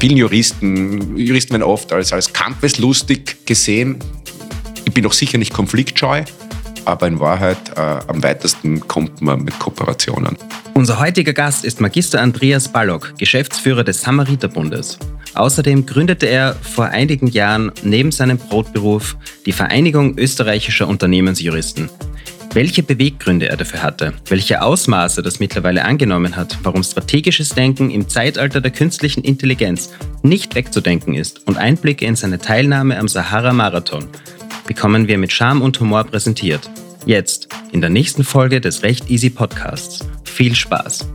Vielen Juristen, Juristen werden oft als, als kampfeslustig gesehen. Ich bin auch sicher nicht konfliktscheu, aber in Wahrheit äh, am weitesten kommt man mit Kooperationen. Unser heutiger Gast ist Magister Andreas Ballock, Geschäftsführer des Samariterbundes. Außerdem gründete er vor einigen Jahren neben seinem Brotberuf die Vereinigung österreichischer Unternehmensjuristen. Welche Beweggründe er dafür hatte, welche Ausmaße das mittlerweile angenommen hat, warum strategisches Denken im Zeitalter der künstlichen Intelligenz nicht wegzudenken ist und Einblicke in seine Teilnahme am Sahara-Marathon bekommen wir mit Charme und Humor präsentiert. Jetzt, in der nächsten Folge des Recht Easy Podcasts. Viel Spaß!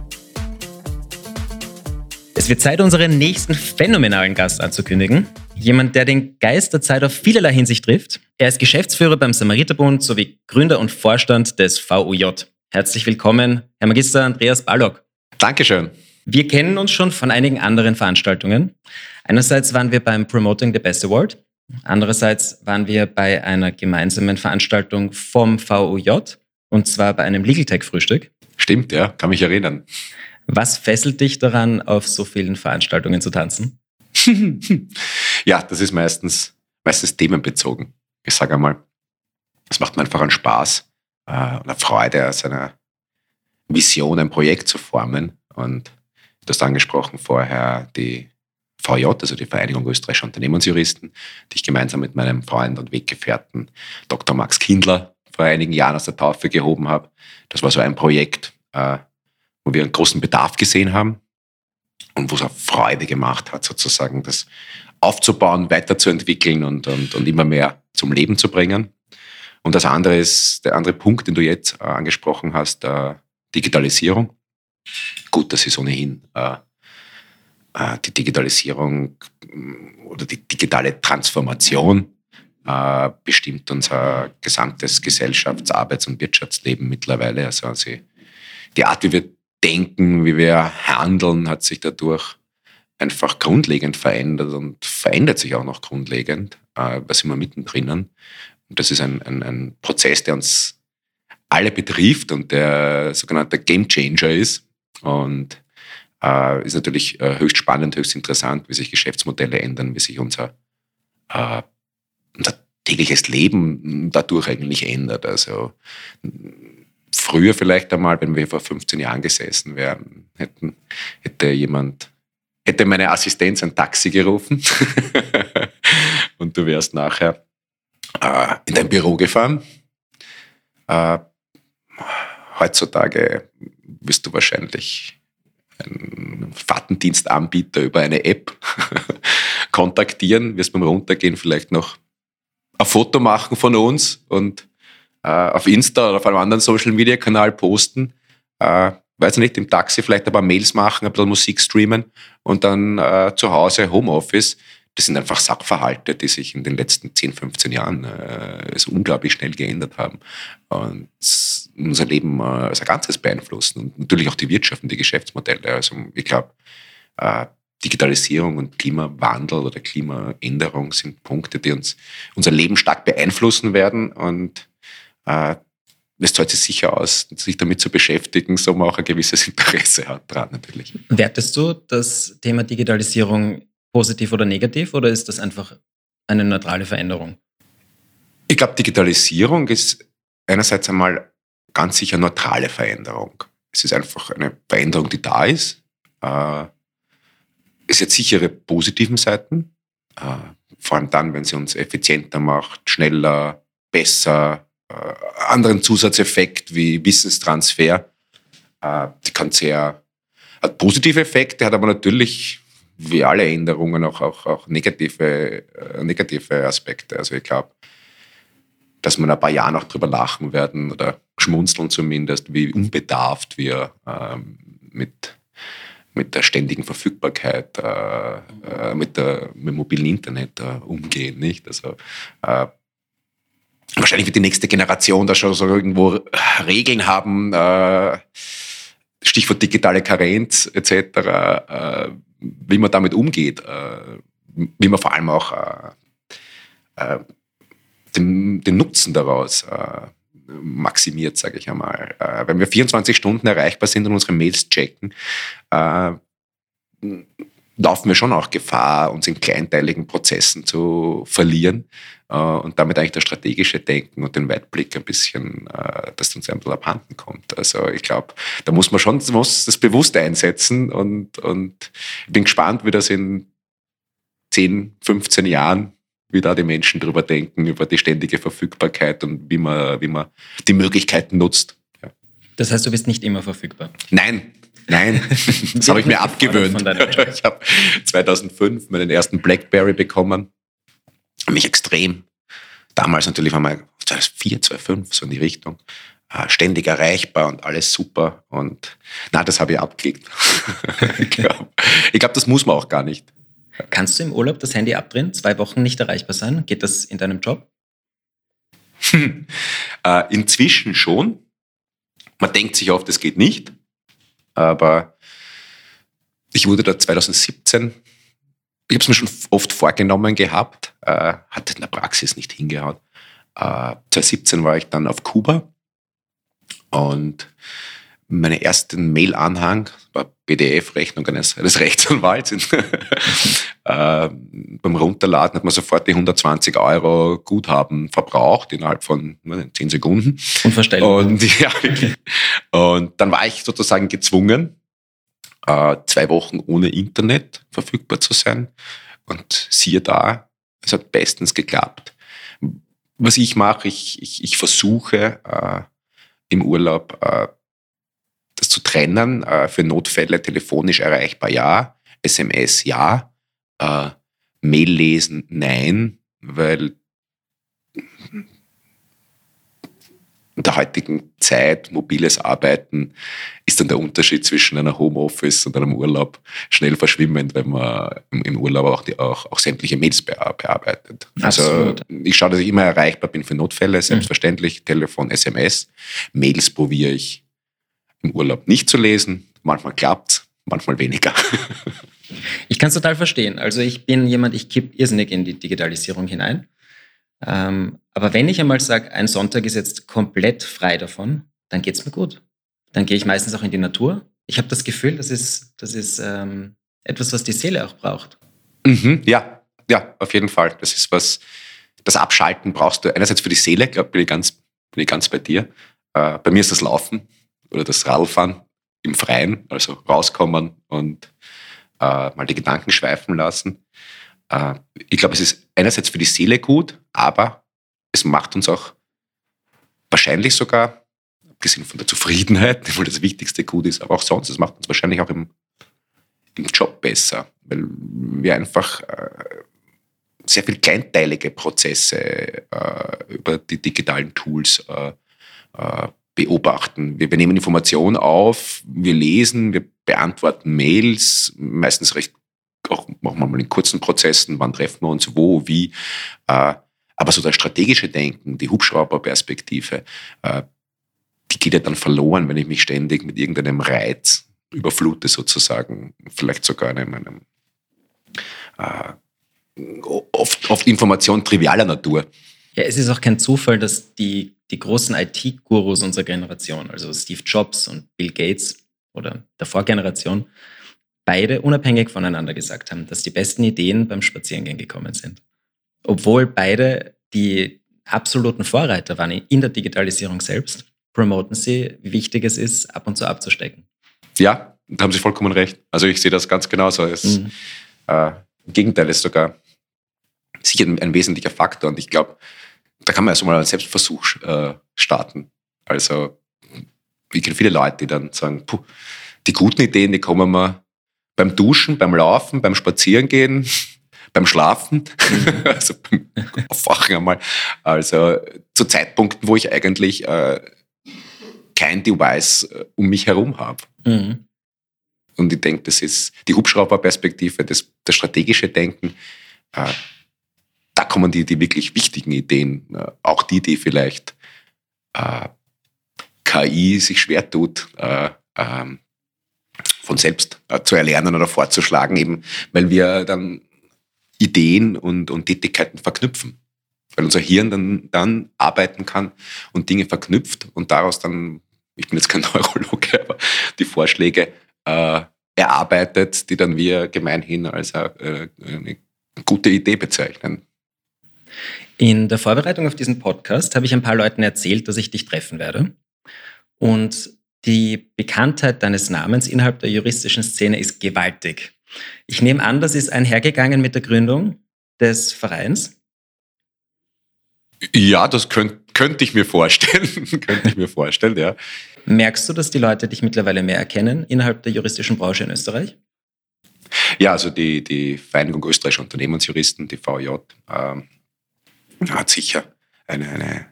Es wird Zeit, unseren nächsten phänomenalen Gast anzukündigen. Jemand, der den Geist der Zeit auf vielerlei Hinsicht trifft. Er ist Geschäftsführer beim Samariterbund sowie Gründer und Vorstand des VUJ. Herzlich willkommen, Herr Magister Andreas Ballock. Dankeschön. Wir kennen uns schon von einigen anderen Veranstaltungen. Einerseits waren wir beim Promoting the Best Award. Andererseits waren wir bei einer gemeinsamen Veranstaltung vom VUJ und zwar bei einem Legal Tech Frühstück. Stimmt, ja, kann mich erinnern. Was fesselt dich daran, auf so vielen Veranstaltungen zu tanzen? ja, das ist meistens, meistens themenbezogen. Ich sage einmal, es macht mir einfach einen Spaß äh, und eine Freude, aus einer Vision ein Projekt zu formen. Und du hast angesprochen vorher die VJ, also die Vereinigung österreichischer Unternehmensjuristen, die ich gemeinsam mit meinem Freund und Weggefährten Dr. Max Kindler vor einigen Jahren aus der Taufe gehoben habe. Das war so ein Projekt, äh, wo wir einen großen Bedarf gesehen haben und wo es auch Freude gemacht hat, sozusagen das aufzubauen, weiterzuentwickeln und, und, und immer mehr zum Leben zu bringen. Und das andere ist der andere Punkt, den du jetzt äh, angesprochen hast, äh, Digitalisierung. Gut, das ist ohnehin äh, äh die Digitalisierung mm, oder die digitale Transformation äh, bestimmt unser gesamtes Gesellschafts-, Arbeits- und Wirtschaftsleben mittlerweile. Also, also die Art, wie wir Denken, wie wir handeln, hat sich dadurch einfach grundlegend verändert und verändert sich auch noch grundlegend, äh, was immer mittendrin. Und das ist ein, ein, ein Prozess, der uns alle betrifft und der sogenannte Game Changer ist. Und äh, ist natürlich äh, höchst spannend, höchst interessant, wie sich Geschäftsmodelle ändern, wie sich unser, äh, unser tägliches Leben dadurch eigentlich ändert. Also früher vielleicht einmal, wenn wir vor 15 Jahren gesessen wären, hätten, hätte jemand, hätte meine Assistenz ein Taxi gerufen und du wärst nachher äh, in dein Büro gefahren. Äh, heutzutage wirst du wahrscheinlich einen Fahrtendienstanbieter über eine App kontaktieren, wirst beim Runtergehen vielleicht noch ein Foto machen von uns und äh, auf Insta oder auf einem anderen Social Media Kanal posten. Äh, weiß nicht, im Taxi vielleicht ein paar Mails machen, ein bisschen Musik streamen und dann äh, zu Hause Homeoffice. Das sind einfach Sachverhalte, die sich in den letzten 10, 15 Jahren äh, so unglaublich schnell geändert haben und unser Leben äh, als ein Ganzes beeinflussen und natürlich auch die Wirtschaft und die Geschäftsmodelle. Also ich glaube, äh, Digitalisierung und Klimawandel oder Klimaänderung sind Punkte, die uns unser Leben stark beeinflussen werden und äh, es zahlt sich sicher aus, sich damit zu beschäftigen, so man auch ein gewisses Interesse hat dran natürlich. Wertest du das Thema Digitalisierung positiv oder negativ oder ist das einfach eine neutrale Veränderung? Ich glaube, Digitalisierung ist einerseits einmal ganz sicher neutrale Veränderung. Es ist einfach eine Veränderung, die da ist. Äh, es hat sichere positiven Seiten, äh, vor allem dann, wenn sie uns effizienter macht, schneller, besser, anderen Zusatzeffekt wie Wissenstransfer. Äh, die kann sehr, hat positive Effekte, hat aber natürlich wie alle Änderungen auch, auch, auch negative, äh, negative Aspekte. Also ich glaube, dass wir in ein paar Jahren noch drüber lachen werden oder schmunzeln zumindest, wie unbedarft wir ähm, mit, mit der ständigen Verfügbarkeit, äh, äh, mit, der, mit dem mobilen Internet äh, umgehen. Nicht? Also, äh, wahrscheinlich wird die nächste Generation da schon so irgendwo Regeln haben, äh, Stichwort digitale Karenz etc., äh, wie man damit umgeht, äh, wie man vor allem auch äh, äh, den, den, Nutzen daraus äh, maximiert, sage ich einmal. Wenn wir 24 Stunden erreichbar sind und unsere Mails checken, laufen wir schon auch Gefahr, uns in kleinteiligen Prozessen zu verlieren äh, und damit eigentlich das strategische Denken und den Weitblick ein bisschen, äh, dass uns ein bisschen abhanden kommt. Also ich glaube, da muss man schon muss das bewusst einsetzen und, und ich bin gespannt, wie das in 10, 15 Jahren wie da die Menschen drüber denken, über die ständige Verfügbarkeit und wie man, wie man die Möglichkeiten nutzt. Ja. Das heißt, du bist nicht immer verfügbar? Nein, Nein, das habe ich mir abgewöhnt. Ich habe 2005 meinen ersten Blackberry bekommen. Mich extrem. Damals natürlich war mal 2004, 2005, so in die Richtung. Äh, ständig erreichbar und alles super. Und na, das habe ich abgelegt. ich glaube, glaub, das muss man auch gar nicht. Kannst du im Urlaub das Handy abdrehen, zwei Wochen nicht erreichbar sein? Geht das in deinem Job? Hm. Äh, inzwischen schon. Man denkt sich oft, es geht nicht. Aber ich wurde da 2017, ich habe es mir schon oft vorgenommen gehabt, äh, hat in der Praxis nicht hingehauen. Äh, 2017 war ich dann auf Kuba und meine ersten Mail-Anhang war PDF-Rechnung eines, eines Rechtsanwalts. äh, beim Runterladen hat man sofort die 120 Euro Guthaben verbraucht innerhalb von ne, 10 Sekunden. Unverständlich. Und, ja, und dann war ich sozusagen gezwungen, äh, zwei Wochen ohne Internet verfügbar zu sein. Und siehe da, es hat bestens geklappt. Was ich mache, ich, ich, ich versuche äh, im Urlaub äh, das zu trennen. Äh, für Notfälle telefonisch erreichbar ja, SMS ja, äh, Mail lesen nein, weil in der heutigen Zeit, mobiles Arbeiten, ist dann der Unterschied zwischen einer Homeoffice und einem Urlaub schnell verschwimmend, wenn man im Urlaub auch, die, auch, auch sämtliche Mails bearbeitet. Also Absolut. Also ich schaue, dass ich immer erreichbar bin für Notfälle, mhm. selbstverständlich, mhm. Telefon, SMS. Mails probiere ich im Urlaub nicht zu lesen. Manchmal klappt manchmal weniger. ich kann es total verstehen. Also ich bin jemand, ich kipp irrsinnig in die Digitalisierung hinein. Ähm, aber wenn ich einmal sage, ein Sonntag ist jetzt komplett frei davon, dann geht es mir gut. Dann gehe ich meistens auch in die Natur. Ich habe das Gefühl, das ist, das ist ähm, etwas, was die Seele auch braucht. Mhm, ja, ja, auf jeden Fall. Das ist was, das Abschalten brauchst du einerseits für die Seele, glaube bin ich ganz, bin ich ganz bei dir. Äh, bei mir ist das Laufen oder das Radfahren im Freien, also rauskommen und äh, mal die Gedanken schweifen lassen. Äh, ich glaube, es ist einerseits für die Seele gut, aber es macht uns auch wahrscheinlich sogar, abgesehen von der Zufriedenheit, weil das wichtigste Gut ist, aber auch sonst, es macht uns wahrscheinlich auch im, im Job besser, weil wir einfach äh, sehr viel kleinteilige Prozesse äh, über die digitalen Tools äh, äh beobachten. Wir, wir nehmen Informationen auf, wir lesen, wir beantworten Mails, meistens recht auch machen wir mal in kurzen Prozessen, wann treffen wir uns, wo, wie. Äh, aber so das strategische Denken, die Hubschrauberperspektive, äh, die geht ja dann verloren, wenn ich mich ständig mit irgendeinem Reiz überflute sozusagen, vielleicht sogar einem, einem äh, oft, oft Information trivialer Natur. Ja, es ist auch kein Zufall, dass die, die großen IT-Gurus unserer Generation, also Steve Jobs und Bill Gates oder der Vorgeneration, beide unabhängig voneinander gesagt haben, dass die besten Ideen beim Spazierengehen gekommen sind. Obwohl beide die absoluten Vorreiter waren in der Digitalisierung selbst, promoten sie, wie wichtig es ist, ab und zu abzustecken. Ja, da haben Sie vollkommen recht. Also ich sehe das ganz genauso. Es, mhm. äh, Im Gegenteil ist sogar sicher ein, ein wesentlicher Faktor. Und ich glaube, da kann man erst mal einen Selbstversuch äh, starten. Also ich kenne viele Leute, die dann sagen, puh, die guten Ideen, die kommen mir beim Duschen, beim Laufen, beim Spazierengehen, beim Schlafen, mhm. also beim Aufwachen einmal. Also zu Zeitpunkten, wo ich eigentlich äh, kein Device äh, um mich herum habe. Mhm. Und ich denke, das ist die Hubschrauberperspektive, das, das strategische Denken. Äh, da kommen die, die wirklich wichtigen Ideen, äh, auch die, die vielleicht äh, KI sich schwer tut, äh, ähm, von selbst äh, zu erlernen oder vorzuschlagen, eben weil wir dann Ideen und, und Tätigkeiten verknüpfen. Weil unser Hirn dann, dann arbeiten kann und Dinge verknüpft und daraus dann, ich bin jetzt kein Neurologe, aber die Vorschläge äh, erarbeitet, die dann wir gemeinhin als eine gute Idee bezeichnen. In der Vorbereitung auf diesen Podcast habe ich ein paar Leuten erzählt, dass ich dich treffen werde. Und die Bekanntheit deines Namens innerhalb der juristischen Szene ist gewaltig. Ich nehme an, das ist einhergegangen mit der Gründung des Vereins. Ja, das könnte könnt ich mir vorstellen. könnte ich mir vorstellen, ja. Merkst du, dass die Leute dich mittlerweile mehr erkennen innerhalb der juristischen Branche in Österreich? Ja, also die, die Vereinigung österreichischer Unternehmensjuristen, die VJ, ähm, hat sicher eine, eine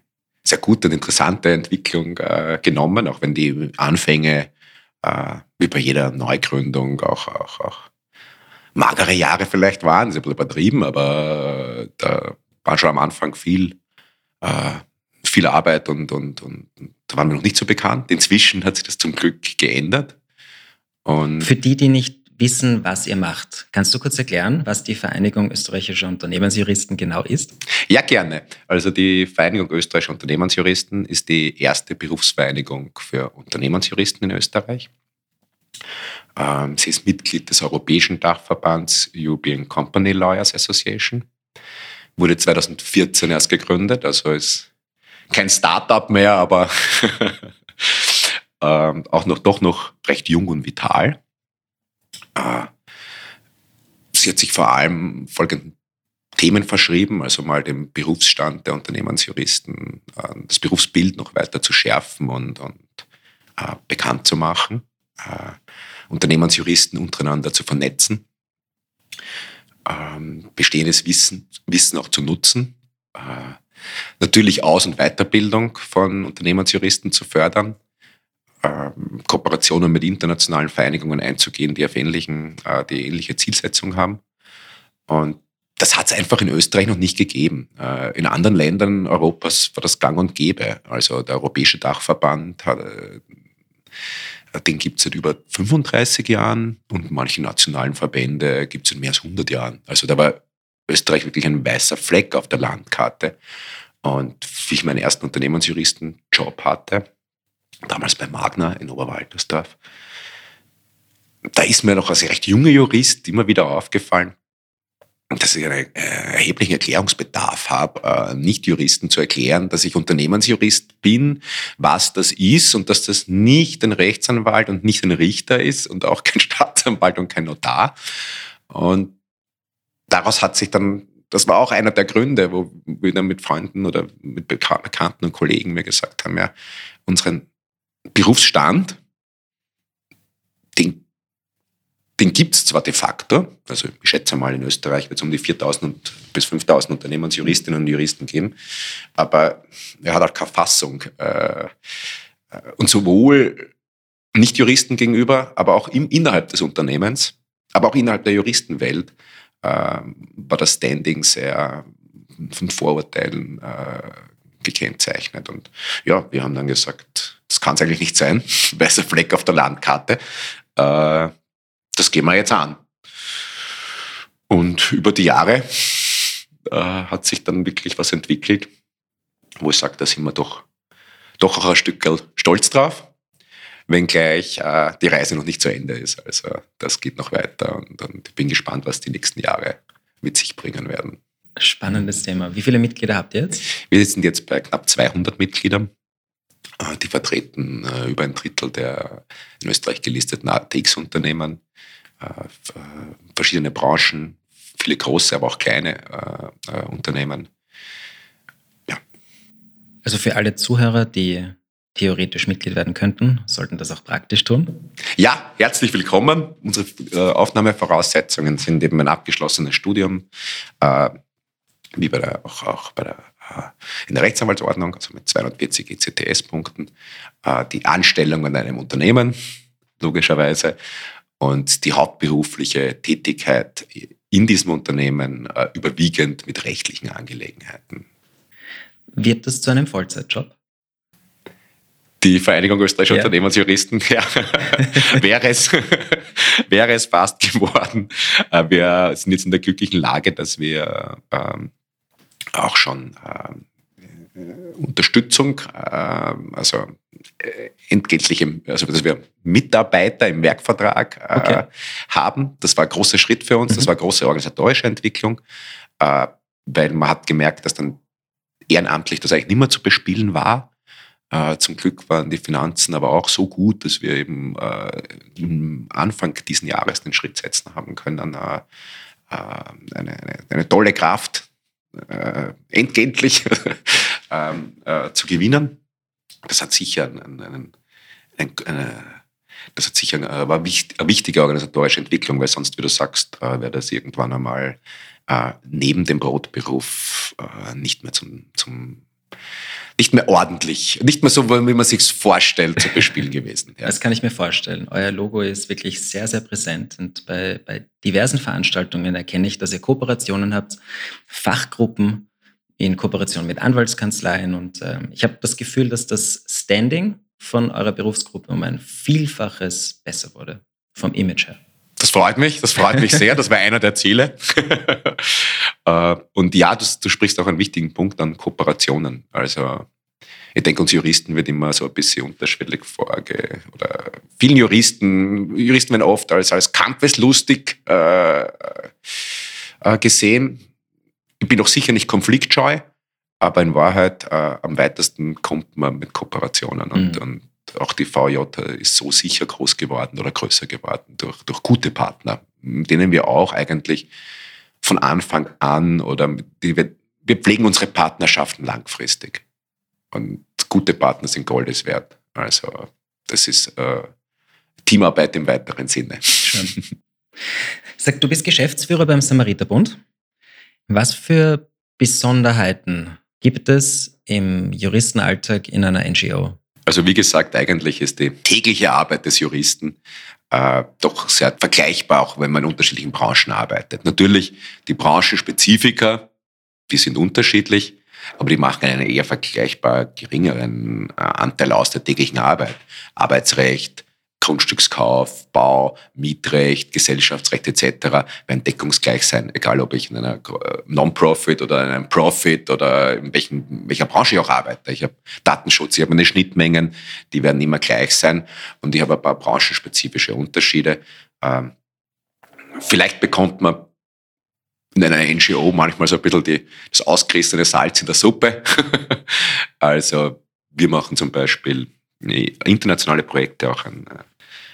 sehr gute und interessante Entwicklung äh, genommen, auch wenn die Anfänge äh, wie bei jeder Neugründung auch, auch, auch magere Jahre vielleicht waren, sie ein bisschen übertrieben, aber äh, da war schon am Anfang viel, äh, viel Arbeit und, und, und, und da waren wir noch nicht so bekannt. Inzwischen hat sich das zum Glück geändert. Und Für die, die nicht wissen, was ihr macht. Kannst du kurz erklären, was die Vereinigung österreichischer Unternehmensjuristen genau ist? Ja, gerne. Also die Vereinigung österreichischer Unternehmensjuristen ist die erste Berufsvereinigung für Unternehmensjuristen in Österreich. Ähm, sie ist Mitglied des europäischen Dachverbands European Company Lawyers Association. Wurde 2014 erst gegründet, also ist kein Startup mehr, aber ähm, auch noch doch noch recht jung und vital. Äh, sie hat sich vor allem folgenden Themen verschrieben, also mal den Berufsstand der Unternehmensjuristen, äh, das Berufsbild noch weiter zu schärfen und, und äh, bekannt zu machen, äh, Unternehmensjuristen untereinander zu vernetzen, ähm, bestehendes Wissen, Wissen auch zu nutzen, äh, natürlich Aus- und Weiterbildung von Unternehmensjuristen zu fördern, Kooperationen mit internationalen Vereinigungen einzugehen, die auf ähnlichen, äh, die ähnliche Zielsetzung haben. Und das hat es einfach in Österreich noch nicht gegeben. Äh, in anderen Ländern Europas war das gang und gäbe. Also der Europäische Dachverband hat, äh, den gibt es seit über 35 Jahren und manche nationalen Verbände gibt es in mehr als 100 Jahren. Also da war Österreich wirklich ein weißer Fleck auf der Landkarte. Und wie ich meinen ersten Unternehmensjuristenjob hatte, damals bei Magna in Oberwaltersdorf. Da ist mir noch als recht junger Jurist immer wieder aufgefallen, dass ich einen äh, erheblichen Erklärungsbedarf habe, äh, Nicht-Juristen zu erklären, dass ich Unternehmensjurist bin, was das ist und dass das nicht ein Rechtsanwalt und nicht ein Richter ist und auch kein Staatsanwalt und kein Notar. Und daraus hat sich dann, das war auch einer der Gründe, wo wir dann mit Freunden oder mit Bekannten und Kollegen mir gesagt haben, ja, unseren Berufsstand, den, den gibt es zwar de facto, also ich schätze mal in Österreich wird es um die 4.000 bis 5.000 Unternehmensjuristinnen und Juristen geben, aber er hat auch keine Fassung. Äh, und sowohl Nicht-Juristen gegenüber, aber auch im, innerhalb des Unternehmens, aber auch innerhalb der Juristenwelt äh, war das Standing sehr von Vorurteilen äh, gekennzeichnet. Und ja, wir haben dann gesagt, das kann es eigentlich nicht sein, weißer Fleck auf der Landkarte. Äh, das gehen wir jetzt an. Und über die Jahre äh, hat sich dann wirklich was entwickelt, wo ich sage, da sind wir doch, doch auch ein Stück stolz drauf, wenngleich äh, die Reise noch nicht zu Ende ist. Also das geht noch weiter und, und ich bin gespannt, was die nächsten Jahre mit sich bringen werden. Spannendes Thema. Wie viele Mitglieder habt ihr jetzt? Wir sind jetzt bei knapp 200 Mitgliedern. Äh, die vertreten äh, über ein Drittel der in Österreich gelisteten ATX-Unternehmen, äh, verschiedene Branchen, viele große, aber auch kleine Unternehmen. Ja. Also für alle Zuhörer, die theoretisch Mitglied werden könnten, sollten das auch praktisch tun? Ja, herzlich willkommen. Unsere Aufnahmevoraussetzungen sind eben ein abgeschlossenes Studium, wie bei der, auch, auch bei der in der Rechtsanwaltsordnung, also mit 240 ECTS-Punkten, äh, die Anstellung an einem Unternehmen, logischerweise, und die hauptberufliche Tätigkeit in diesem Unternehmen äh, überwiegend mit rechtlichen Angelegenheiten. Wird das zu einem Vollzeitjob? Die Vereinigung österreichischer ja. Unternehmensjuristen, ja, wäre, es, wäre es fast geworden. Äh, wir sind jetzt in der glücklichen Lage, dass wir ähm, auch schon äh, Unterstützung, äh, also äh, entgeltliche, also dass wir Mitarbeiter im Werkvertrag äh, okay. haben. Das war ein großer Schritt für uns, mhm. das war eine große organisatorische Entwicklung, äh, weil man hat gemerkt, dass dann ehrenamtlich das eigentlich nicht mehr zu bespielen war. Zum Glück waren die Finanzen aber auch so gut, dass wir eben äh, am Anfang diesen Jahres den Schritt setzen haben können, eine, eine, eine tolle Kraft äh, entgeltlich ähm, äh, zu gewinnen. Das hat sicher einen, einen, einen, eine, das hat sicher äh, war wichtig, eine wichtige organisatorische Entwicklung, weil sonst, wie du sagst, äh, wäre das irgendwann einmal äh, neben dem Brotberuf äh, nicht mehr zum, zum nicht mehr ordentlich, nicht mehr so, wie man sich vorstellt, zu bespielen gewesen. Ja. Das kann ich mir vorstellen. Euer Logo ist wirklich sehr, sehr präsent und bei, bei diversen Veranstaltungen erkenne ich, dass ihr Kooperationen habt, Fachgruppen in Kooperation mit Anwaltskanzleien und äh, ich habe das Gefühl, dass das Standing von eurer Berufsgruppe um ein Vielfaches besser wurde, vom Image her. Das freut mich, das freut mich sehr. Das war einer der Ziele. Äh, und ja, du, du, sprichst auch einen wichtigen Punkt an Kooperationen. Also ich denke, uns Juristen wird immer so ein bisschen unterschwellig vorge... Oder vielen Juristen, Juristen werden oft als, als kampfeslustig äh, äh, gesehen. Ich bin auch sicher nicht konfliktscheu, aber in Wahrheit äh, am weitesten kommt man mit Kooperationen. Und, mhm. und auch die VJ ist so sicher groß geworden oder größer geworden durch, durch gute Partner, denen wir auch eigentlich von Anfang an oder die wir, pflegen unsere Partnerschaften langfristig. Und gute Partner sind Goldes wert. Also das ist äh, Teamarbeit im weiteren Sinne. Schön. Sag, du bist Geschäftsführer beim Samariterbund. Was für Besonderheiten gibt es im Juristenalltag in einer NGO? Also wie gesagt, eigentlich ist die tägliche Arbeit des Juristen äh, doch sehr vergleichbar, auch wenn man in unterschiedlichen Branchen arbeitet. Natürlich die Branchenspezifika, die sind unterschiedlich, aber die machen einen eher vergleichbar geringeren äh, Anteil aus der täglichen Arbeit. Arbeitsrecht, Grundstückskauf, Bau, Mietrecht, Gesellschaftsrecht etc. werden deckungsgleich sein, egal ob ich in einer äh, Non-Profit oder in einem Profit oder in, welchen, welcher Branche ich auch arbeite. Ich habe Datenschutz, ich habe meine Schnittmengen, die werden immer gleich sein und ich habe ein paar branchenspezifische Unterschiede. Ähm, vielleicht bekommt man in einer NGO manchmal so ein bisschen die, das ausgerissene Salz in der Suppe. also wir machen zum Beispiel internationale Projekte, auch ein äh,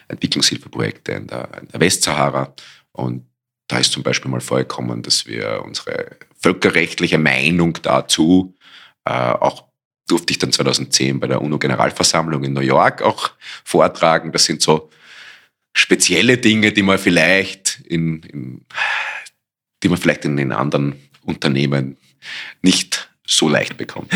Entwicklungshilfeprojekte in der, in der Westsahara. Und da ist zum Beispiel mal vorgekommen, dass wir unsere völkerrechtliche Meinung dazu äh, auch durfte ich dann 2010 bei der UNO-Generalversammlung in New York auch vortragen. Das sind so spezielle Dinge, die man vielleicht in, in die man vielleicht in den anderen Unternehmen nicht so leicht bekommt.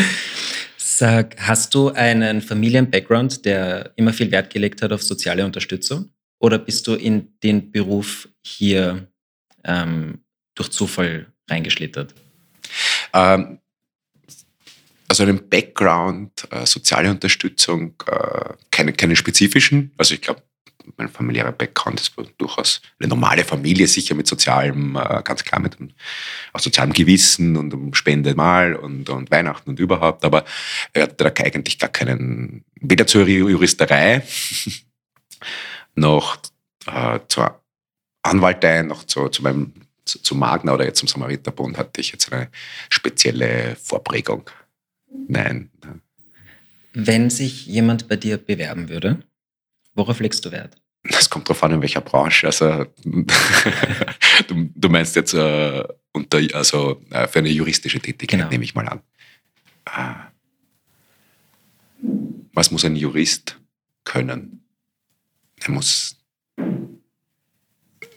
Sag, hast du einen Familien-Background, der immer viel Wert gelegt hat auf soziale Unterstützung? Oder bist du in den Beruf hier ähm, durch Zufall reingeschlittert? Ähm, also einen Background, äh, soziale Unterstützung, äh, keine, keine spezifischen. Also ich glaube, mein familiärer Background ist durchaus eine normale Familie, sicher mit sozialem, äh, ganz klar mit auch sozialem Gewissen und um Spende mal und, und Weihnachten und überhaupt. Aber er hatte da eigentlich gar keinen, weder zur Juristerei noch äh, zur Anwaltei, noch zu, zu meinem zu, zu Magna oder jetzt zum Samariterbund hatte ich jetzt eine spezielle Vorprägung. Nein. Wenn sich jemand bei dir bewerben würde, Worauf legst du Wert? Das kommt darauf an, in welcher Branche. Also, du, du, meinst jetzt äh, unter, also, äh, für eine juristische Tätigkeit, genau. nehme ich mal an. Äh, was muss ein Jurist können? Er muss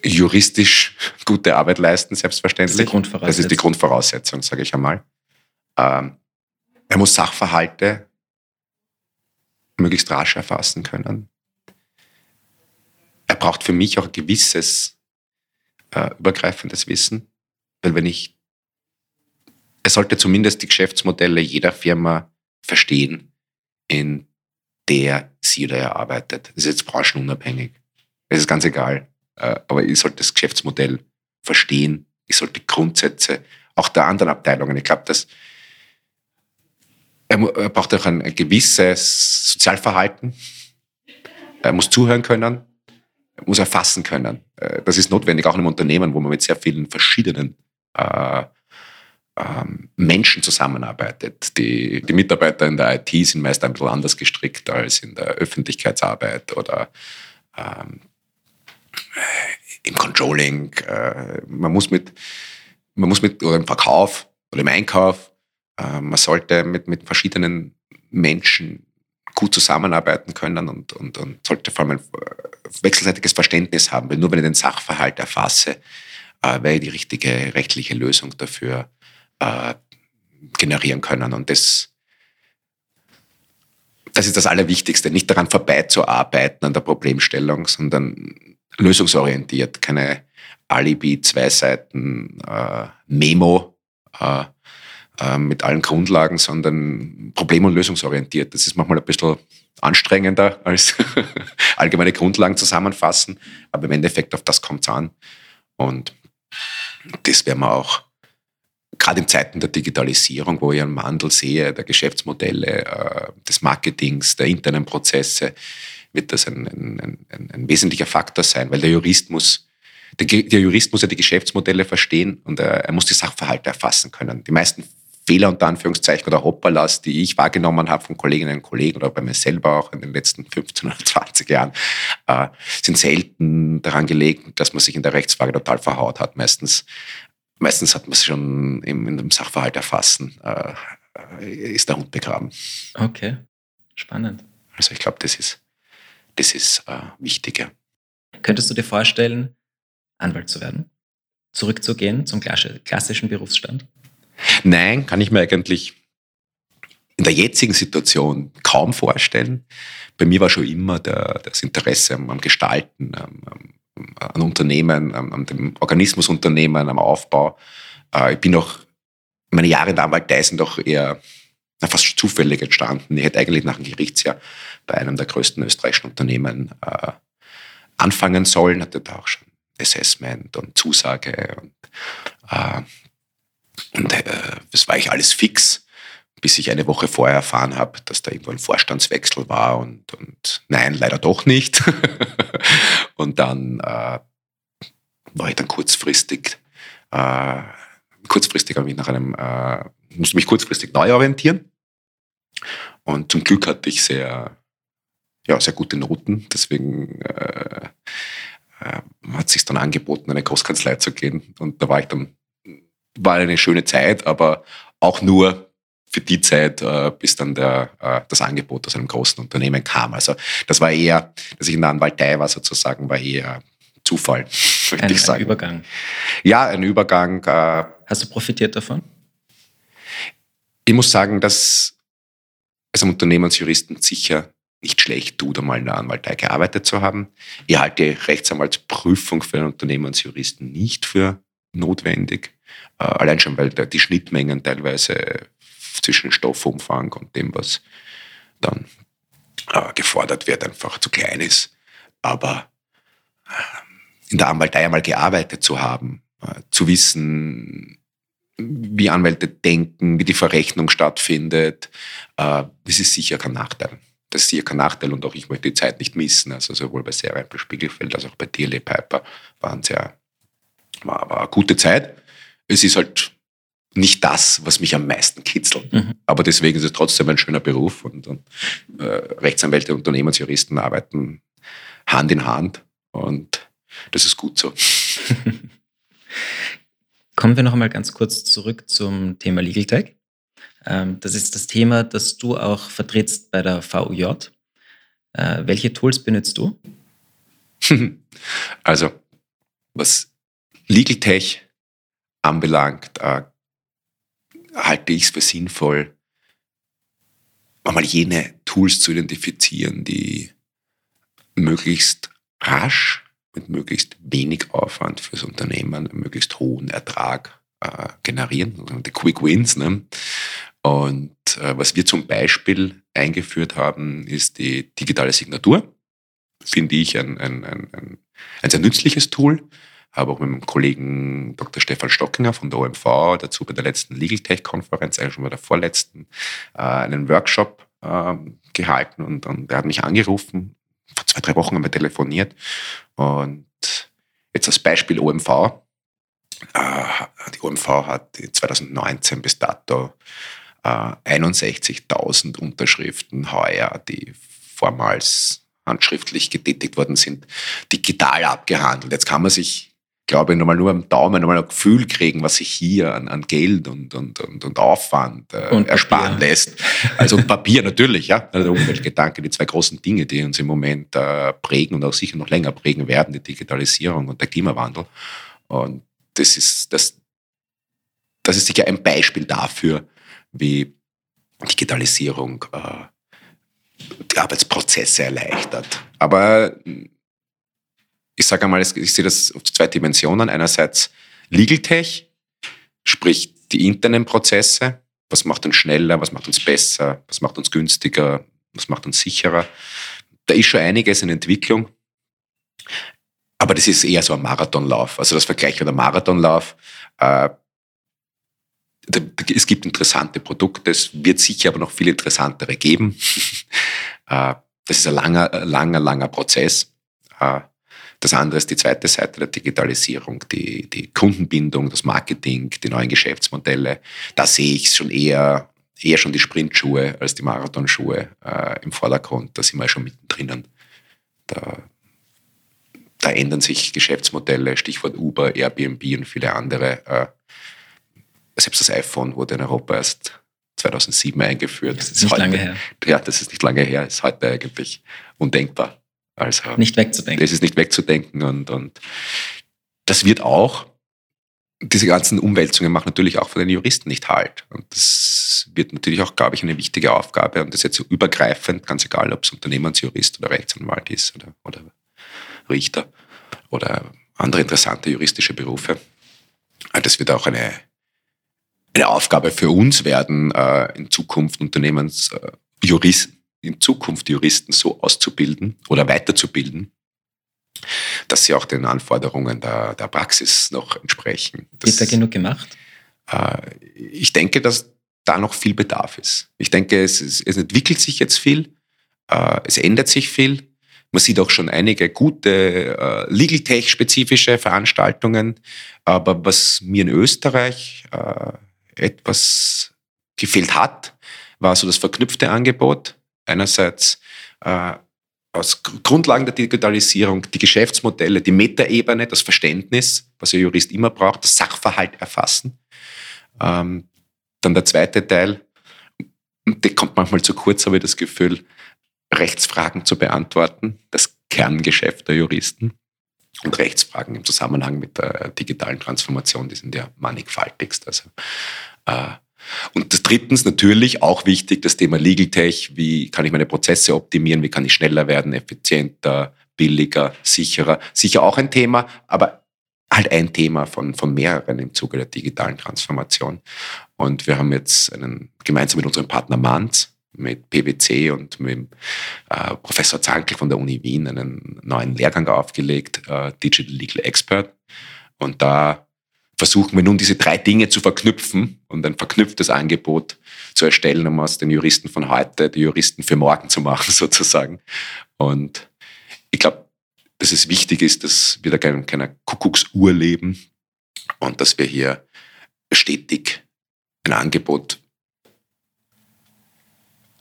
juristisch gute Arbeit leisten, selbstverständlich. Das ist die Grundvoraussetzung, das ist die Grundvoraussetzung sage ich einmal. Ähm, er muss Sachverhalte möglichst rasch erfassen können er braucht für mich auch ein gewisses äh, übergreifendes Wissen, weil wenn ich, er sollte zumindest die Geschäftsmodelle jeder Firma verstehen, in der sie oder er arbeitet. Das ist jetzt branchenunabhängig. Es ist ganz egal. Äh, aber ich sollte das Geschäftsmodell verstehen. Ich sollte Grundsätze auch der anderen Abteilungen. Ich glaube, dass er, er braucht auch ein, ein gewisses Sozialverhalten. Er muss zuhören können, muss erfassen können. Äh, das ist notwendig, auch in einem Unternehmen, wo man mit sehr vielen verschiedenen äh, ähm, Menschen zusammenarbeitet. Die, die Mitarbeiter in der IT sind meist ein bisschen anders gestrickt als in der Öffentlichkeitsarbeit oder ähm, im Controlling. Äh, man muss mit, man muss mit, oder im Verkauf oder im Einkauf, äh, man sollte mit, mit verschiedenen Menschen gut zusammenarbeiten können und, und, und sollte vor allem ein wechselseitiges Verständnis haben, weil nur wenn ich den Sachverhalt erfasse, äh, werde ich die richtige rechtliche Lösung dafür äh, generieren können. Und das, das ist das Allerwichtigste, nicht daran vorbeizuarbeiten an der Problemstellung, sondern lösungsorientiert, keine Alibi, zwei Seiten äh, Memo äh, äh, mit allen Grundlagen, sondern problem- und lösungsorientiert. Das ist manchmal ein bisschen anstrengender als allgemeine Grundlagen zusammenfassen, aber im Endeffekt auf das kommt es an. Und das werden wir auch gerade in Zeiten der Digitalisierung, wo ich einen Wandel sehe, der Geschäftsmodelle, äh, des Marketings, der internen Prozesse, wird das ein, ein, ein, ein wesentlicher Faktor sein, weil der Jurist muss der, Jurist muss ja die Geschäftsmodelle verstehen und er, er muss die Sachverhalte erfassen können. Die meisten Fehler unter Anführungszeichen oder Hopperlas, die ich wahrgenommen habe von Kolleginnen und Kollegen oder bei mir selber auch in den letzten 15 oder 20 Jahren, äh, sind selten daran gelegt, dass man sich in der Rechtsfrage total verhaut hat. Meistens meistens hat man es schon im, in einem Sachverhalt erfassen, äh, ist der Hund begraben. Okay, spannend. Also ich glaube, das ist, das ist äh, wichtiger. Könntest du dir vorstellen, Anwalt zu werden? Zurückzugehen zum klassischen Berufsstand? Nein, kann ich mir eigentlich in der jetzigen Situation kaum vorstellen. Bei mir war schon immer der, das Interesse am, am Gestalten, am, an Unternehmen, an dem Organismusunternehmen, am Aufbau. Äh, ich bin auch, meine Jahre in der Anwaltei sind doch eher fast zufällig entstanden. Ich hätte eigentlich nach dem Gerichtsjahr bei einem der größten österreichischen Unternehmen äh, anfangen sollen, hatte da auch schon Assessment und Zusage und, äh, und äh, das war ich alles fix, bis ich eine Woche vorher erfahren habe, dass da irgendwo ein Vorstandswechsel war und, und nein, leider doch nicht. Und dann äh, war ich dann kurzfristig, äh, kurzfristig habe ich nach einem, äh, musste mich kurzfristig neu orientieren. Und zum Glück hatte ich sehr, ja, sehr gute Noten. Deswegen äh, äh, hat es sich dann angeboten, eine Großkanzlei zu gehen. Und da war ich dann, war eine schöne Zeit, aber auch nur für die Zeit, äh, bis dann der, äh, das Angebot aus einem großen Unternehmen kam. Also das war eher, dass ich in der Anwaltei war sozusagen, war eher Zufall, würde ich sagen. Ein Übergang. Ja, ein Übergang. Äh, Hast du profitiert davon? Ich muss sagen, dass es einem Unternehmensjuristen sicher nicht schlecht tut, einmal in der Anwaltei gearbeitet zu haben. Ich halte die Rechtsanwaltsprüfung für einen Unternehmensjuristen nicht für notwendig. Äh, allein schon, weil die Schnittmengen teilweise zwischen Stoffumfang und dem, was dann äh, gefordert wird, einfach zu klein ist. Aber äh, in der Anwaltei einmal gearbeitet zu haben, zu wissen, wie Anwälte denken, wie die Verrechnung stattfindet, das ist sicher kein Nachteil. Das ist sicher kein Nachteil und auch ich möchte die Zeit nicht missen. Also sowohl bei Serien, bei Spiegelfeld als auch bei DLE Piper waren sehr, war, war eine gute Zeit. Es ist halt nicht das, was mich am meisten kitzelt. Mhm. Aber deswegen ist es trotzdem ein schöner Beruf und, und äh, Rechtsanwälte, Unternehmensjuristen arbeiten Hand in Hand und das ist gut so. Kommen wir noch einmal ganz kurz zurück zum Thema Legal Tech. Ähm, das ist das Thema, das du auch vertrittst bei der VUJ. Äh, welche Tools benutzt du? also, was Legal Tech anbelangt, äh, halte ich es für sinnvoll, einmal jene Tools zu identifizieren, die möglichst rasch mit möglichst wenig Aufwand fürs Unternehmen möglichst hohen Ertrag äh, generieren, die Quick Wins. Ne? Und äh, was wir zum Beispiel eingeführt haben, ist die digitale Signatur. Finde ich ein, ein, ein, ein, ein sehr nützliches Tool, habe auch mit meinem Kollegen Dr. Stefan Stockinger von der OMV, dazu bei der letzten Legal Tech-Konferenz, eigentlich schon bei der vorletzten, äh, einen Workshop äh, gehalten und, und er hat mich angerufen. Vor zwei, drei Wochen haben wir telefoniert. Und jetzt als Beispiel OMV. Äh, die OMV hat 2019 bis dato 61.000 Unterschriften heuer, die vormals handschriftlich getätigt worden sind, digital abgehandelt. Jetzt kann man sich, glaube ich, nochmal nur am Daumen nochmal ein Gefühl kriegen, was sich hier an, an Geld und, und, und, und Aufwand äh, und ersparen Papier. lässt. Also Papier natürlich, ja. Der Umweltgedanke, die zwei großen Dinge, die uns im Moment äh, prägen und auch sicher noch länger prägen werden, die Digitalisierung und der Klimawandel. Und das ist, das, das ist sicher ein Beispiel dafür, wie Digitalisierung äh, die Arbeitsprozesse erleichtert. Aber ich sage einmal, ich sehe das auf zwei Dimensionen. Einerseits Legal Tech, sprich die internen Prozesse. Was macht uns schneller, was macht uns besser, was macht uns günstiger, was macht uns sicherer. Da ist schon einiges in Entwicklung. Aber das ist eher so ein Marathonlauf. Also das Vergleich mit einem Marathonlauf. Äh, es gibt interessante Produkte, es wird sicher aber noch viel interessantere geben. Äh, das ist ein langer, langer, langer Prozess. Das andere ist die zweite Seite der Digitalisierung, die, die Kundenbindung, das Marketing, die neuen Geschäftsmodelle. Da sehe ich schon eher, eher schon die Sprintschuhe als die Marathonschuhe äh, im Vordergrund. Da sind wir schon mittendrin. Da, da ändern sich Geschäftsmodelle, Stichwort Uber, Airbnb und viele andere. Äh, selbst das iPhone wurde in Europa erst 2007 eingeführt. Das ist nicht heute, lange her. Ja, das ist nicht lange her. Ist heute eigentlich undenkbar. Also, nicht wegzudenken. Das ist nicht wegzudenken und, und das wird auch, diese ganzen Umwälzungen machen natürlich auch von den Juristen nicht halt. Und das wird natürlich auch, glaube ich, eine wichtige Aufgabe und das ist jetzt so übergreifend, ganz egal, ob es Unternehmensjurist oder Rechtsanwalt ist oder, oder Richter oder andere interessante juristische Berufe. Das wird auch eine eine Aufgabe für uns werden, äh, in Zukunft Unternehmensjuristen, äh, in Zukunft Juristen so auszubilden oder weiterzubilden, dass sie auch den Anforderungen der, der Praxis noch entsprechen. Das, Wird da genug gemacht? Äh, ich denke, dass da noch viel Bedarf ist. Ich denke, es, es, es entwickelt sich jetzt viel, äh, es ändert sich viel. Man sieht auch schon einige gute äh, Legal Tech-spezifische Veranstaltungen. Aber was mir in Österreich äh, etwas gefehlt hat, war so das verknüpfte Angebot. Einerseits äh, aus Grundlagen der Digitalisierung, die Geschäftsmodelle, die Metaebene, das Verständnis, was ein Jurist immer braucht, das Sachverhalt erfassen. Ähm, dann der zweite Teil, der kommt manchmal zu kurz, habe ich das Gefühl, Rechtsfragen zu beantworten, das Kerngeschäft der Juristen. Und Rechtsfragen im Zusammenhang mit der digitalen Transformation, die sind ja mannigfaltigst. Also, äh, und das drittens natürlich auch wichtig, das Thema Legal Tech. Wie kann ich meine Prozesse optimieren? Wie kann ich schneller werden, effizienter, billiger, sicherer? Sicher auch ein Thema, aber halt ein Thema von, von mehreren im Zuge der digitalen Transformation. Und wir haben jetzt einen, gemeinsam mit unserem Partner Manz, mit PwC und mit äh, Professor Zankel von der Uni Wien einen neuen Lehrgang aufgelegt, äh, Digital Legal Expert. Und da versuchen wir nun diese drei Dinge zu verknüpfen und ein verknüpftes Angebot zu erstellen, um aus den Juristen von heute die Juristen für morgen zu machen, sozusagen. Und ich glaube, dass es wichtig ist, dass wir da keine, keine Kuckucksuhr leben und dass wir hier stetig ein Angebot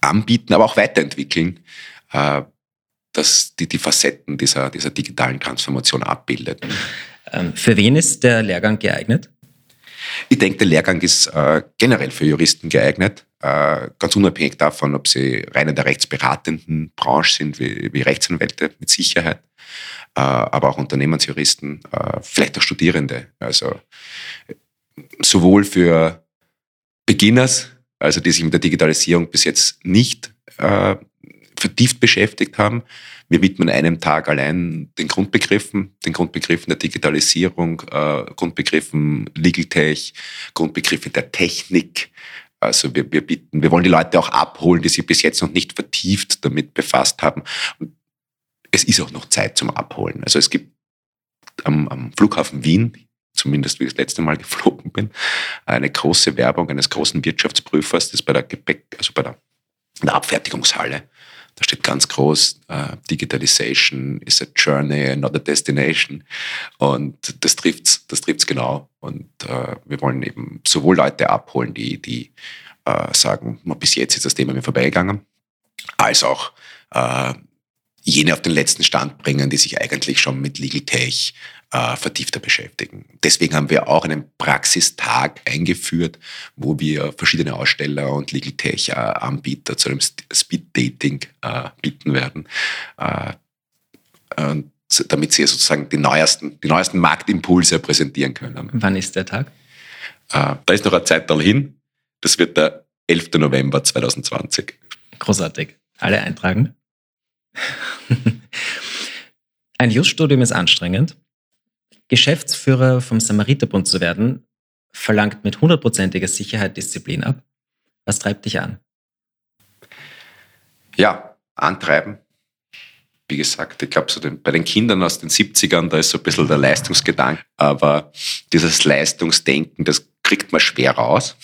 anbieten, aber auch weiterentwickeln, äh, dass die, die Facetten dieser, dieser digitalen Transformation abbildet. Ähm, für wen ist der Lehrgang geeignet? Ich denke, der Lehrgang ist äh, generell für Juristen geeignet, äh, ganz unabhängig davon, ob sie rein in der rechtsberatenden Branche sind, wie, Rechtsanwälte mit Sicherheit, äh, aber auch Unternehmensjuristen, vielleicht auch Studierende. Also sowohl für Beginners also die sich mit der Digitalisierung bis jetzt nicht vertieft beschäftigt haben. Wir widmen einem Tag allein den Grundbegriffen, den Grundbegriffen der Digitalisierung, äh, Grundbegriffen Legal Tech, Grundbegriffe der Technik. Also wir, wir bieten, wir wollen die Leute auch abholen, die sich bis jetzt noch nicht vertieft damit befasst haben. Und es ist auch noch Zeit zum Abholen. Also es gibt am, am Flughafen Wien, zumindest wie ich das letzte Mal geflogen bin, eine große Werbung eines großen Wirtschaftsprüfers, das bei der Gepäck, also bei der, der Abfertigungshalle. Da steht ganz groß, uh, Digitalization is a journey, not a destination. Und das trifft's, das trifft's genau. Und uh, wir wollen eben sowohl Leute abholen, die, die uh, sagen, bis jetzt ist das Thema mir vorbeigegangen, als auch jene auf den letzten Stand bringen, die sich eigentlich schon mit Legal Tech äh, vertiefter beschäftigen. Deswegen haben wir auch einen Praxistag eingeführt, wo wir verschiedene Aussteller und Legal Tech äh, zu einem Speed Dating äh, bieten werden. Äh, damit sie sozusagen die neuesten, die neuesten Marktimpulse präsentieren können. Wann ist der Tag? Äh, da ist noch eine Zeit hin. Das wird der 11. November 2020. Großartig. Alle eintragen. Ein Just-Studium ist anstrengend. Geschäftsführer vom Samariterbund zu werden, verlangt mit hundertprozentiger Sicherheit Disziplin ab. Was treibt dich an? Ja, antreiben. Wie gesagt, ich glaube, so bei den Kindern aus den 70ern, da ist so ein bisschen der Leistungsgedanke, aber dieses Leistungsdenken, das kriegt man schwer raus.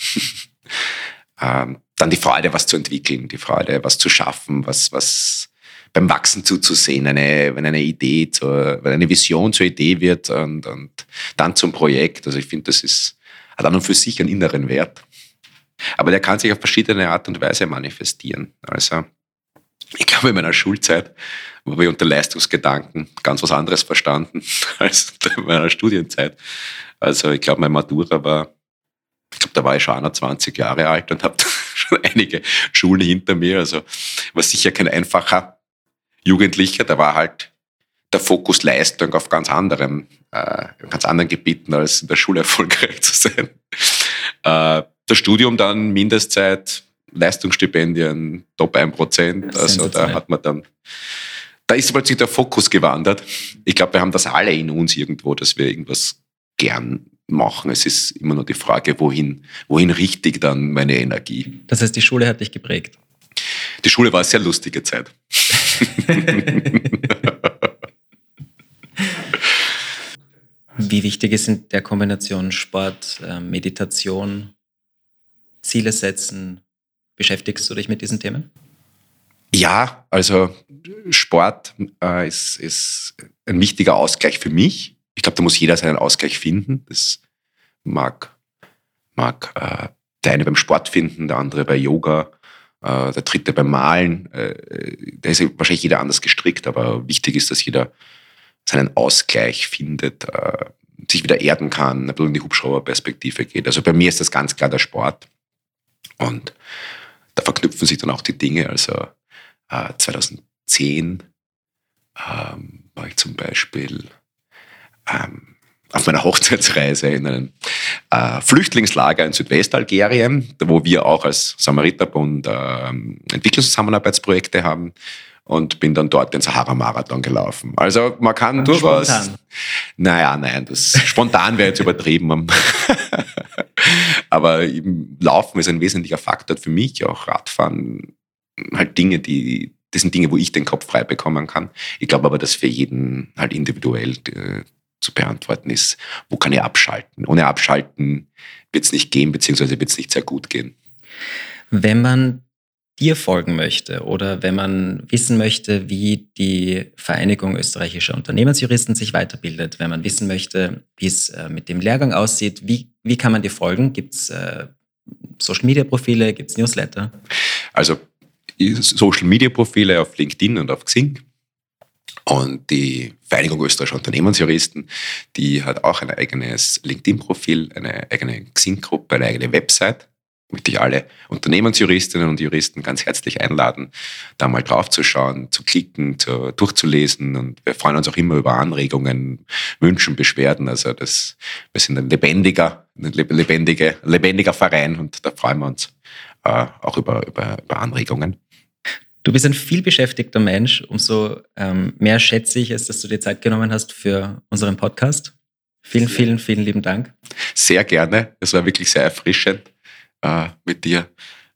ähm, dann die Freude, was zu entwickeln, die Freude, was zu schaffen, was, was, beim Wachsen zuzusehen, eine, wenn eine Idee, zur, wenn eine Vision zur Idee wird und, und dann zum Projekt. Also ich finde, das ist, hat an und für sich einen inneren Wert. Aber der kann sich auf verschiedene Art und Weise manifestieren. Also ich glaube, in meiner Schulzeit habe ich unter Leistungsgedanken ganz was anderes verstanden als in meiner Studienzeit. Also ich glaube, meine Matura war, ich glaube, da war ich schon 21 Jahre alt und habe schon einige Schulen hinter mir. Also war sicher kein einfacher Jugendlicher, da war halt der Fokus Leistung auf ganz anderen, äh, ganz anderen Gebieten als in der Schule erfolgreich zu sein. Äh, das Studium dann Mindestzeit, Leistungsstipendien, Top 1%. Also da hat man dann, da ist plötzlich der Fokus gewandert. Ich glaube, wir haben das alle in uns irgendwo, dass wir irgendwas gern machen. Es ist immer nur die Frage, wohin, wohin richte ich dann meine Energie. Das heißt, die Schule hat dich geprägt? Die Schule war eine sehr lustige Zeit. Wie wichtig ist in der Kombination Sport, ähm, Meditation, Ziele setzen? Beschäftigst du dich mit diesen Themen? Ja, also Sport äh, ist, ist ein wichtiger Ausgleich für mich. Ich glaube, da muss jeder seinen Ausgleich finden. Das mag, mag äh, der eine beim Sport finden, der andere bei Yoga, äh, der dritte beim Malen. Äh, da ist wahrscheinlich jeder anders gestrickt, aber wichtig ist, dass jeder seinen Ausgleich findet, äh, sich wieder erden kann, ein bisschen in die Hubschrauberperspektive geht. Also bei mir ist das ganz klar der Sport. Und da verknüpfen sich dann auch die Dinge. Also 2010 ähm, war ich zum Beispiel ähm, auf meiner Hochzeitsreise in einem äh, Flüchtlingslager in Südwestalgerien, wo wir auch als Samariterbund äh, Entwicklungszusammenarbeitsprojekte haben und bin dann dort den Sahara-Marathon gelaufen. Also man kann durchaus... Spontan. Naja, nein, das spontan wäre jetzt übertrieben. Aber Laufen ist ein wesentlicher Faktor für mich, auch Radfahren, halt Dinge, die, das sind Dinge, wo ich den Kopf frei bekommen kann. Ich glaube aber, dass für jeden halt individuell äh, zu beantworten ist, wo kann ich abschalten? Ohne Abschalten wird es nicht gehen, beziehungsweise wird es nicht sehr gut gehen. Wenn man dir folgen möchte oder wenn man wissen möchte, wie die Vereinigung österreichischer Unternehmensjuristen sich weiterbildet, wenn man wissen möchte, wie es äh, mit dem Lehrgang aussieht, wie, wie kann man dir folgen? Gibt es äh, Social-Media-Profile, gibt es Newsletter? Also Social-Media-Profile auf LinkedIn und auf Xing und die Vereinigung österreichischer Unternehmensjuristen, die hat auch ein eigenes LinkedIn-Profil, eine eigene Xing-Gruppe, eine eigene Website. Möchte ich alle Unternehmensjuristinnen und Juristen ganz herzlich einladen, da mal draufzuschauen, zu klicken, zu, durchzulesen. Und wir freuen uns auch immer über Anregungen, Wünschen, Beschwerden. Also das, wir sind ein lebendiger, ein lebendiger, lebendiger Verein und da freuen wir uns äh, auch über, über, über Anregungen. Du bist ein viel beschäftigter Mensch. Umso ähm, mehr schätze ich es, dass du dir Zeit genommen hast für unseren Podcast. Vielen, vielen, vielen lieben Dank. Sehr gerne. Es war wirklich sehr erfrischend, äh, mit dir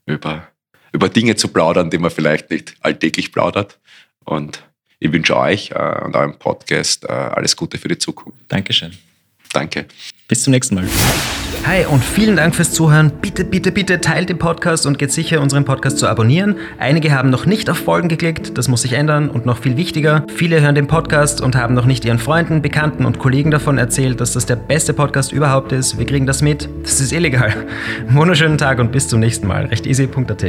über, über Dinge zu plaudern, die man vielleicht nicht alltäglich plaudert. Und ich wünsche euch äh, und eurem Podcast äh, alles Gute für die Zukunft. Dankeschön. Danke. Bis zum nächsten Mal. Hi und vielen Dank fürs Zuhören. Bitte, bitte, bitte teilt den Podcast und geht sicher, unseren Podcast zu abonnieren. Einige haben noch nicht auf Folgen geklickt, das muss sich ändern und noch viel wichtiger, viele hören den Podcast und haben noch nicht ihren Freunden, Bekannten und Kollegen davon erzählt, dass das der beste Podcast überhaupt ist. Wir kriegen das mit. Das ist illegal. Wunderschönen Tag und bis zum nächsten Mal. Recht easy.at.